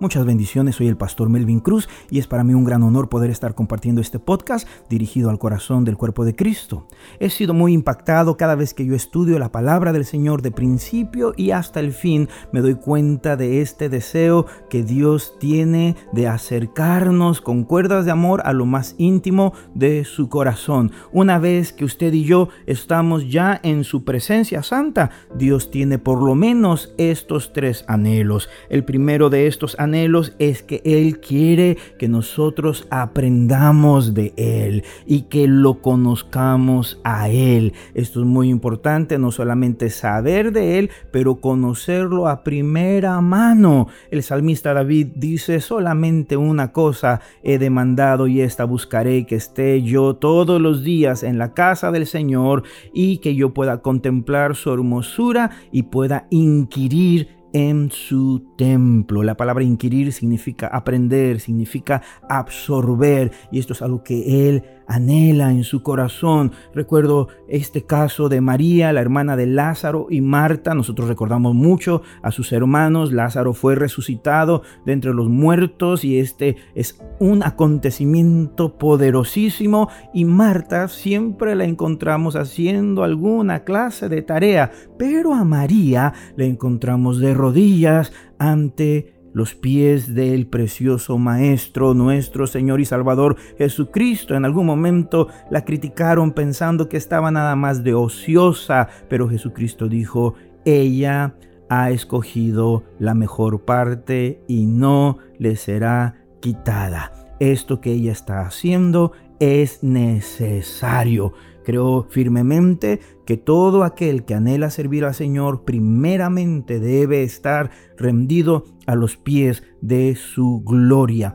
Muchas bendiciones, soy el pastor Melvin Cruz y es para mí un gran honor poder estar compartiendo este podcast dirigido al corazón del cuerpo de Cristo. He sido muy impactado cada vez que yo estudio la palabra del Señor de principio y hasta el fin. Me doy cuenta de este deseo que Dios tiene de acercarnos con cuerdas de amor a lo más íntimo de su corazón. Una vez que usted y yo estamos ya en su presencia santa, Dios tiene por lo menos estos tres anhelos. El primero de estos anhelos es que Él quiere que nosotros aprendamos de Él y que lo conozcamos a Él. Esto es muy importante, no solamente saber de Él, pero conocerlo a primera mano. El salmista David dice, solamente una cosa he demandado y esta buscaré, que esté yo todos los días en la casa del Señor y que yo pueda contemplar su hermosura y pueda inquirir en su templo. La palabra inquirir significa aprender, significa absorber y esto es algo que Él anhela en su corazón. Recuerdo este caso de María, la hermana de Lázaro y Marta. Nosotros recordamos mucho a sus hermanos. Lázaro fue resucitado de entre los muertos y este es un acontecimiento poderosísimo y Marta siempre la encontramos haciendo alguna clase de tarea, pero a María la encontramos de rodillas ante los pies del precioso Maestro, nuestro Señor y Salvador Jesucristo. En algún momento la criticaron pensando que estaba nada más de ociosa, pero Jesucristo dijo, ella ha escogido la mejor parte y no le será quitada. Esto que ella está haciendo es necesario. Creo firmemente que todo aquel que anhela servir al Señor primeramente debe estar rendido a los pies de su gloria.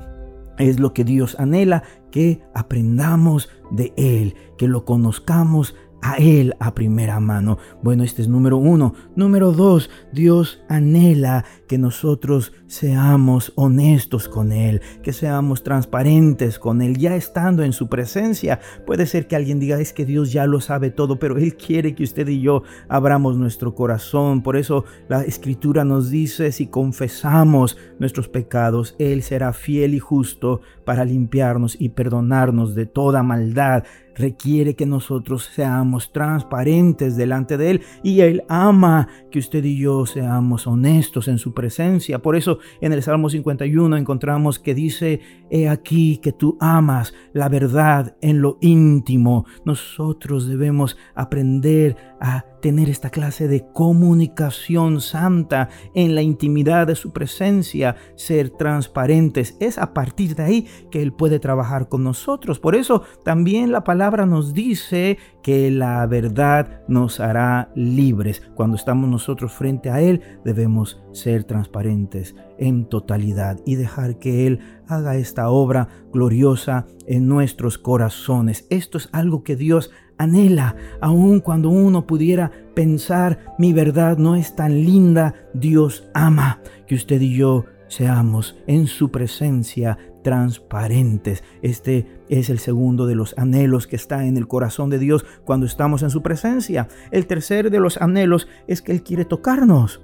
Es lo que Dios anhela, que aprendamos de Él, que lo conozcamos a Él a primera mano. Bueno, este es número uno. Número dos, Dios anhela que nosotros seamos honestos con Él, que seamos transparentes con Él, ya estando en su presencia. Puede ser que alguien diga, es que Dios ya lo sabe todo, pero Él quiere que usted y yo abramos nuestro corazón. Por eso la escritura nos dice, si confesamos nuestros pecados, Él será fiel y justo para limpiarnos y perdonarnos de toda maldad requiere que nosotros seamos transparentes delante de Él y Él ama que usted y yo seamos honestos en su presencia. Por eso en el Salmo 51 encontramos que dice, he aquí que tú amas la verdad en lo íntimo. Nosotros debemos aprender a tener esta clase de comunicación santa en la intimidad de su presencia, ser transparentes. Es a partir de ahí que Él puede trabajar con nosotros. Por eso también la palabra nos dice que la verdad nos hará libres. Cuando estamos nosotros frente a Él, debemos ser transparentes en totalidad y dejar que Él haga esta obra gloriosa en nuestros corazones. Esto es algo que Dios anhela, aun cuando uno pudiera pensar mi verdad no es tan linda, Dios ama que usted y yo seamos en su presencia transparentes. Este es el segundo de los anhelos que está en el corazón de Dios cuando estamos en su presencia. El tercer de los anhelos es que Él quiere tocarnos.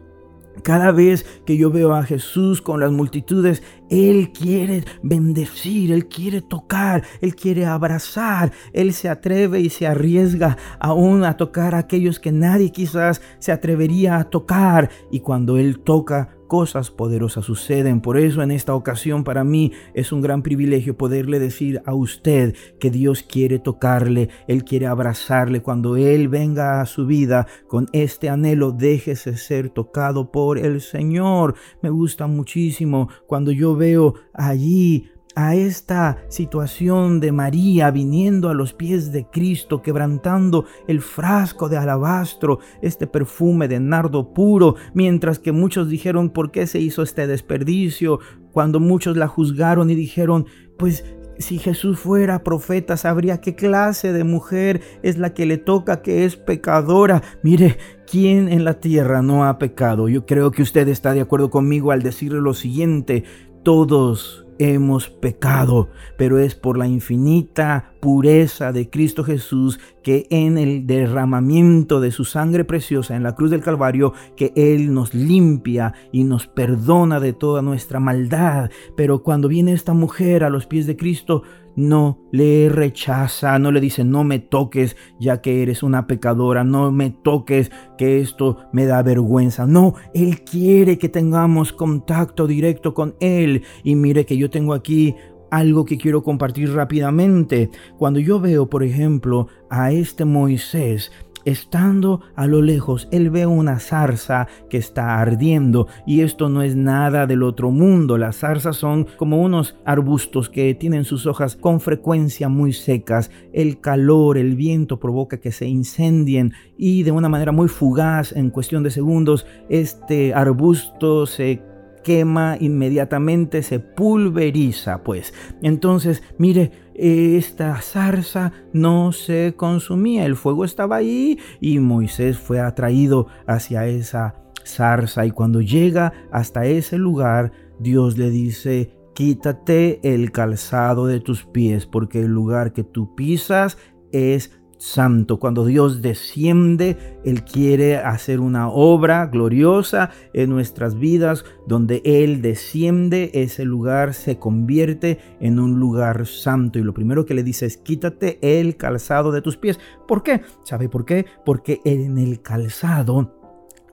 Cada vez que yo veo a Jesús con las multitudes, Él quiere bendecir, Él quiere tocar, Él quiere abrazar, Él se atreve y se arriesga aún a tocar a aquellos que nadie quizás se atrevería a tocar. Y cuando Él toca, cosas poderosas suceden. Por eso en esta ocasión para mí es un gran privilegio poderle decir a usted que Dios quiere tocarle, Él quiere abrazarle. Cuando Él venga a su vida con este anhelo, déjese ser tocado por el Señor. Me gusta muchísimo cuando yo veo allí a esta situación de María viniendo a los pies de Cristo, quebrantando el frasco de alabastro, este perfume de nardo puro, mientras que muchos dijeron, ¿por qué se hizo este desperdicio? Cuando muchos la juzgaron y dijeron, pues si Jesús fuera profeta, sabría qué clase de mujer es la que le toca, que es pecadora. Mire, ¿quién en la tierra no ha pecado? Yo creo que usted está de acuerdo conmigo al decirle lo siguiente, todos hemos pecado, pero es por la infinita pureza de Cristo Jesús que en el derramamiento de su sangre preciosa en la cruz del Calvario, que Él nos limpia y nos perdona de toda nuestra maldad. Pero cuando viene esta mujer a los pies de Cristo, no le rechaza, no le dice, no me toques ya que eres una pecadora, no me toques que esto me da vergüenza. No, Él quiere que tengamos contacto directo con Él. Y mire que yo tengo aquí algo que quiero compartir rápidamente. Cuando yo veo, por ejemplo, a este Moisés, Estando a lo lejos, él ve una zarza que está ardiendo y esto no es nada del otro mundo. Las zarzas son como unos arbustos que tienen sus hojas con frecuencia muy secas. El calor, el viento provoca que se incendien y de una manera muy fugaz, en cuestión de segundos, este arbusto se quema inmediatamente, se pulveriza, pues. Entonces, mire, esta zarza no se consumía, el fuego estaba ahí y Moisés fue atraído hacia esa zarza y cuando llega hasta ese lugar, Dios le dice, quítate el calzado de tus pies, porque el lugar que tú pisas es santo. Cuando Dios desciende, Él quiere hacer una obra gloriosa en nuestras vidas. Donde Él desciende, ese lugar se convierte en un lugar santo. Y lo primero que le dice es, quítate el calzado de tus pies. ¿Por qué? ¿Sabe por qué? Porque en el calzado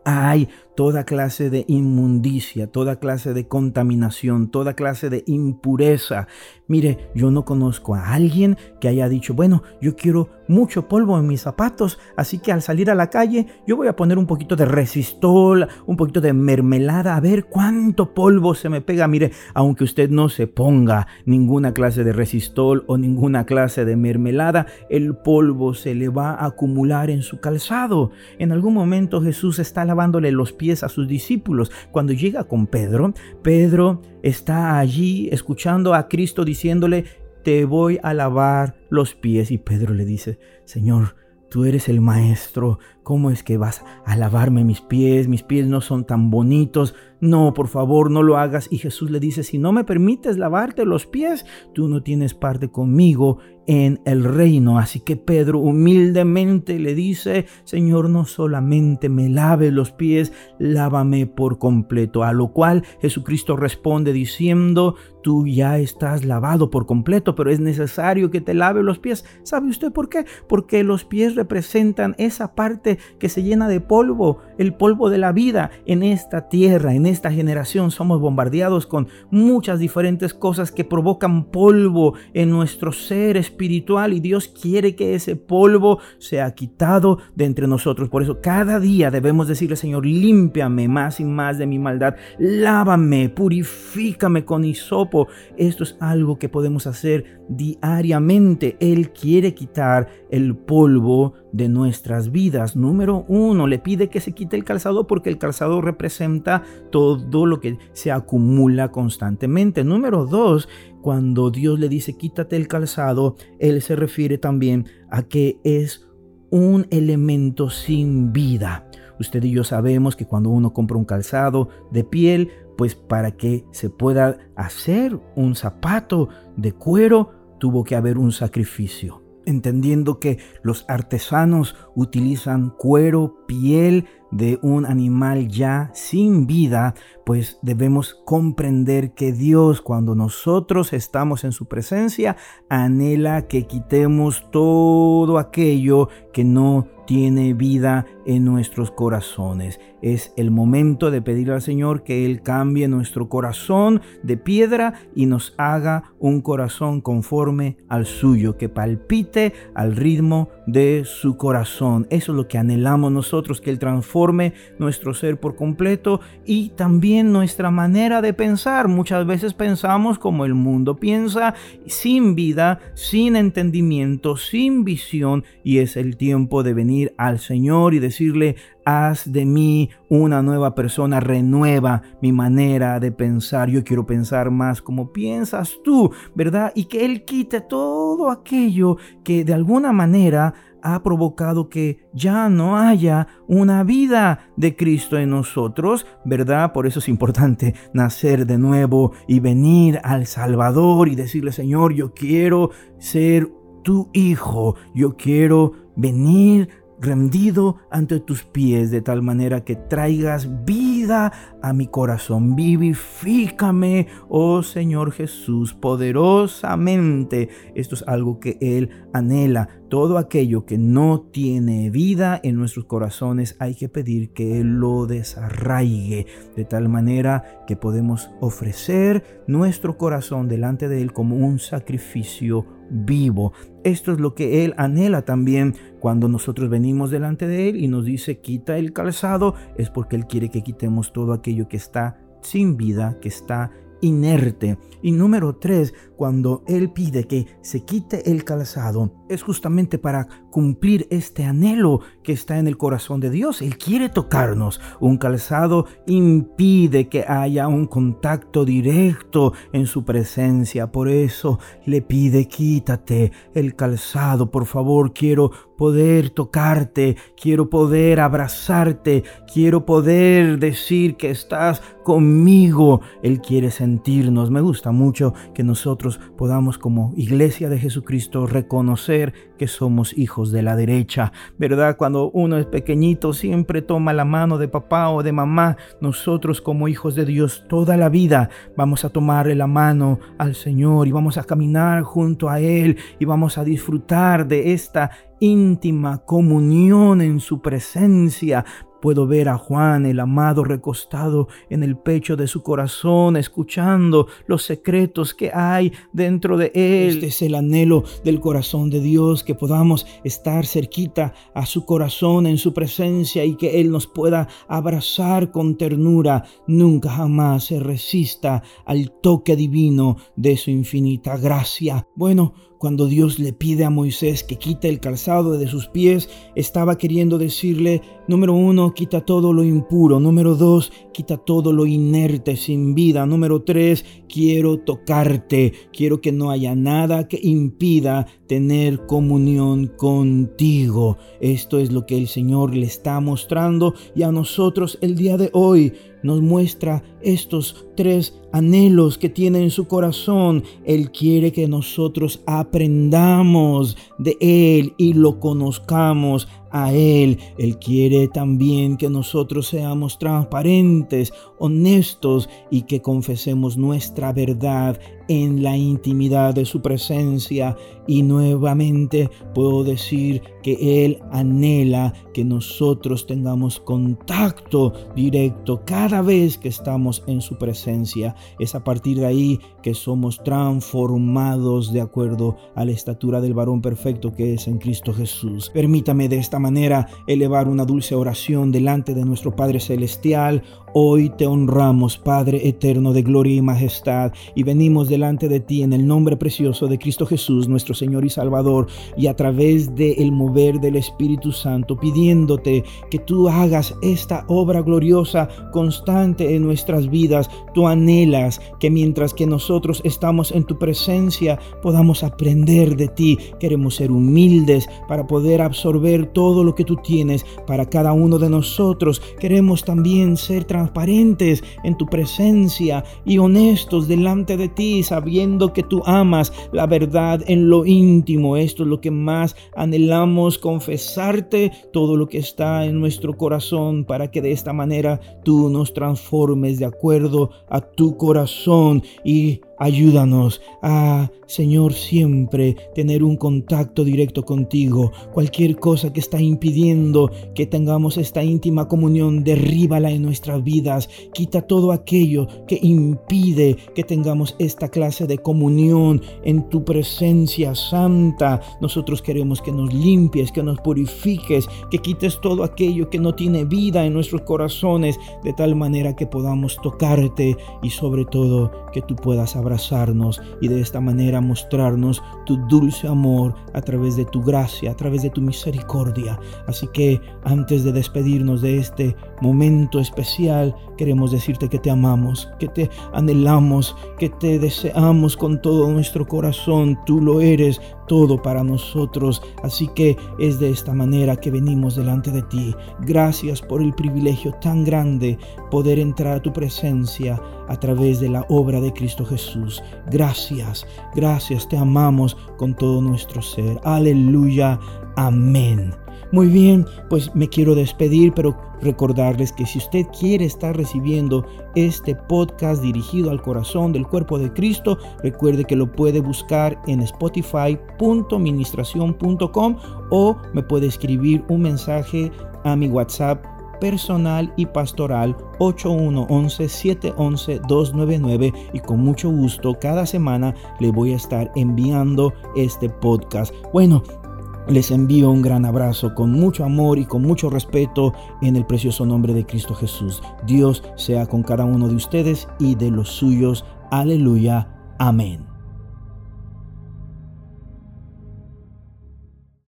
hay toda clase de inmundicia, toda clase de contaminación, toda clase de impureza. Mire, yo no conozco a alguien que haya dicho, bueno, yo quiero mucho polvo en mis zapatos, así que al salir a la calle yo voy a poner un poquito de resistol, un poquito de mermelada, a ver cuánto polvo se me pega. Mire, aunque usted no se ponga ninguna clase de resistol o ninguna clase de mermelada, el polvo se le va a acumular en su calzado. En algún momento Jesús está lavándole los pies a sus discípulos. Cuando llega con Pedro, Pedro está allí escuchando a Cristo diciéndole, te voy a lavar los pies. Y Pedro le dice, Señor, tú eres el maestro, ¿cómo es que vas a lavarme mis pies? Mis pies no son tan bonitos. No, por favor, no lo hagas. Y Jesús le dice, si no me permites lavarte los pies, tú no tienes parte conmigo en el reino. Así que Pedro humildemente le dice, Señor, no solamente me lave los pies, lávame por completo. A lo cual Jesucristo responde diciendo, tú ya estás lavado por completo, pero es necesario que te lave los pies. ¿Sabe usted por qué? Porque los pies representan esa parte que se llena de polvo, el polvo de la vida en esta tierra, en esta generación. Somos bombardeados con muchas diferentes cosas que provocan polvo en nuestro ser espiritual y Dios quiere que ese polvo sea quitado de entre nosotros. Por eso cada día debemos decirle, Señor, límpiame más y más de mi maldad, lávame, purifícame con hisopo esto es algo que podemos hacer diariamente. Él quiere quitar el polvo de nuestras vidas. Número uno, le pide que se quite el calzado porque el calzado representa todo lo que se acumula constantemente. Número dos, cuando Dios le dice quítate el calzado, Él se refiere también a que es un elemento sin vida. Usted y yo sabemos que cuando uno compra un calzado de piel, pues para que se pueda hacer un zapato de cuero tuvo que haber un sacrificio. Entendiendo que los artesanos utilizan cuero, piel de un animal ya sin vida, pues debemos comprender que Dios cuando nosotros estamos en su presencia anhela que quitemos todo aquello que no tiene vida en nuestros corazones. Es el momento de pedir al Señor que Él cambie nuestro corazón de piedra y nos haga un corazón conforme al suyo, que palpite al ritmo de su corazón. Eso es lo que anhelamos nosotros, que Él transforme nuestro ser por completo y también nuestra manera de pensar. Muchas veces pensamos como el mundo piensa, sin vida, sin entendimiento, sin visión y es el tiempo de venir al Señor y decirle, haz de mí una nueva persona, renueva mi manera de pensar. Yo quiero pensar más como piensas tú, ¿verdad? Y que Él quite todo aquello que de alguna manera ha provocado que ya no haya una vida de Cristo en nosotros, ¿verdad? Por eso es importante nacer de nuevo y venir al Salvador y decirle, Señor, yo quiero ser tu hijo, yo quiero venir rendido ante tus pies de tal manera que traigas vida a mi corazón. Vivifícame, oh Señor Jesús, poderosamente. Esto es algo que Él anhela. Todo aquello que no tiene vida en nuestros corazones hay que pedir que Él lo desarraigue de tal manera que podemos ofrecer nuestro corazón delante de Él como un sacrificio vivo. Esto es lo que Él anhela también cuando nosotros venimos delante de Él y nos dice quita el calzado, es porque Él quiere que quitemos todo aquello que está sin vida, que está inerte. Y número tres, cuando Él pide que se quite el calzado, es justamente para cumplir este anhelo que está en el corazón de Dios. Él quiere tocarnos. Un calzado impide que haya un contacto directo en su presencia. Por eso le pide, quítate el calzado, por favor. Quiero poder tocarte, quiero poder abrazarte, quiero poder decir que estás conmigo. Él quiere sentirnos. Me gusta mucho que nosotros podamos como iglesia de Jesucristo reconocer que somos hijos de la derecha, ¿verdad? Cuando uno es pequeñito siempre toma la mano de papá o de mamá. Nosotros como hijos de Dios toda la vida vamos a tomarle la mano al Señor y vamos a caminar junto a Él y vamos a disfrutar de esta íntima comunión en su presencia. Puedo ver a Juan, el amado, recostado en el pecho de su corazón, escuchando los secretos que hay dentro de él. Este es el anhelo del corazón de Dios, que podamos estar cerquita a su corazón en su presencia y que Él nos pueda abrazar con ternura. Nunca jamás se resista al toque divino de su infinita gracia. Bueno, cuando Dios le pide a Moisés que quite el calzado de sus pies, estaba queriendo decirle, número uno, quita todo lo impuro. Número dos, quita todo lo inerte, sin vida. Número tres, quiero tocarte. Quiero que no haya nada que impida tener comunión contigo. Esto es lo que el Señor le está mostrando y a nosotros el día de hoy nos muestra estos tres anhelos que tiene en su corazón. Él quiere que nosotros aprendamos de Él y lo conozcamos a Él. Él quiere también que nosotros seamos transparentes, honestos y que confesemos nuestra verdad en la intimidad de su presencia. Y nuevamente puedo decir que Él anhela que nosotros tengamos contacto directo cada vez que estamos en su presencia. Es a partir de ahí que somos transformados de acuerdo a la estatura del varón perfecto que es en Cristo Jesús. Permítame de esta manera elevar una dulce oración delante de nuestro Padre Celestial. Hoy te honramos, Padre eterno de gloria y majestad, y venimos delante de ti en el nombre precioso de Cristo Jesús, nuestro Señor y Salvador, y a través del mover del Espíritu Santo, pidiéndote que tú hagas esta obra gloriosa constante en nuestras vidas. Tú anhelas que mientras que nosotros estamos en tu presencia podamos aprender de ti. Queremos ser humildes para poder absorber todo lo que tú tienes para cada uno de nosotros. Queremos también ser transformados transparentes en tu presencia y honestos delante de ti, sabiendo que tú amas la verdad en lo íntimo. Esto es lo que más anhelamos, confesarte todo lo que está en nuestro corazón para que de esta manera tú nos transformes de acuerdo a tu corazón y Ayúdanos a, Señor, siempre tener un contacto directo contigo. Cualquier cosa que está impidiendo que tengamos esta íntima comunión, derríbala en nuestras vidas. Quita todo aquello que impide que tengamos esta clase de comunión en tu presencia santa. Nosotros queremos que nos limpies, que nos purifiques, que quites todo aquello que no tiene vida en nuestros corazones, de tal manera que podamos tocarte y sobre todo que tú puedas abrazarnos y de esta manera mostrarnos tu dulce amor a través de tu gracia, a través de tu misericordia. Así que antes de despedirnos de este momento especial, queremos decirte que te amamos, que te anhelamos, que te deseamos con todo nuestro corazón. Tú lo eres todo para nosotros. Así que es de esta manera que venimos delante de ti. Gracias por el privilegio tan grande poder entrar a tu presencia a través de la obra de Cristo Jesús. Gracias, gracias, te amamos con todo nuestro ser. Aleluya, amén. Muy bien, pues me quiero despedir, pero recordarles que si usted quiere estar recibiendo este podcast dirigido al corazón del cuerpo de Cristo, recuerde que lo puede buscar en spotify.ministración.com o me puede escribir un mensaje a mi WhatsApp personal y pastoral 8111-711-299 y con mucho gusto cada semana le voy a estar enviando este podcast. Bueno, les envío un gran abrazo con mucho amor y con mucho respeto en el precioso nombre de Cristo Jesús. Dios sea con cada uno de ustedes y de los suyos. Aleluya. Amén.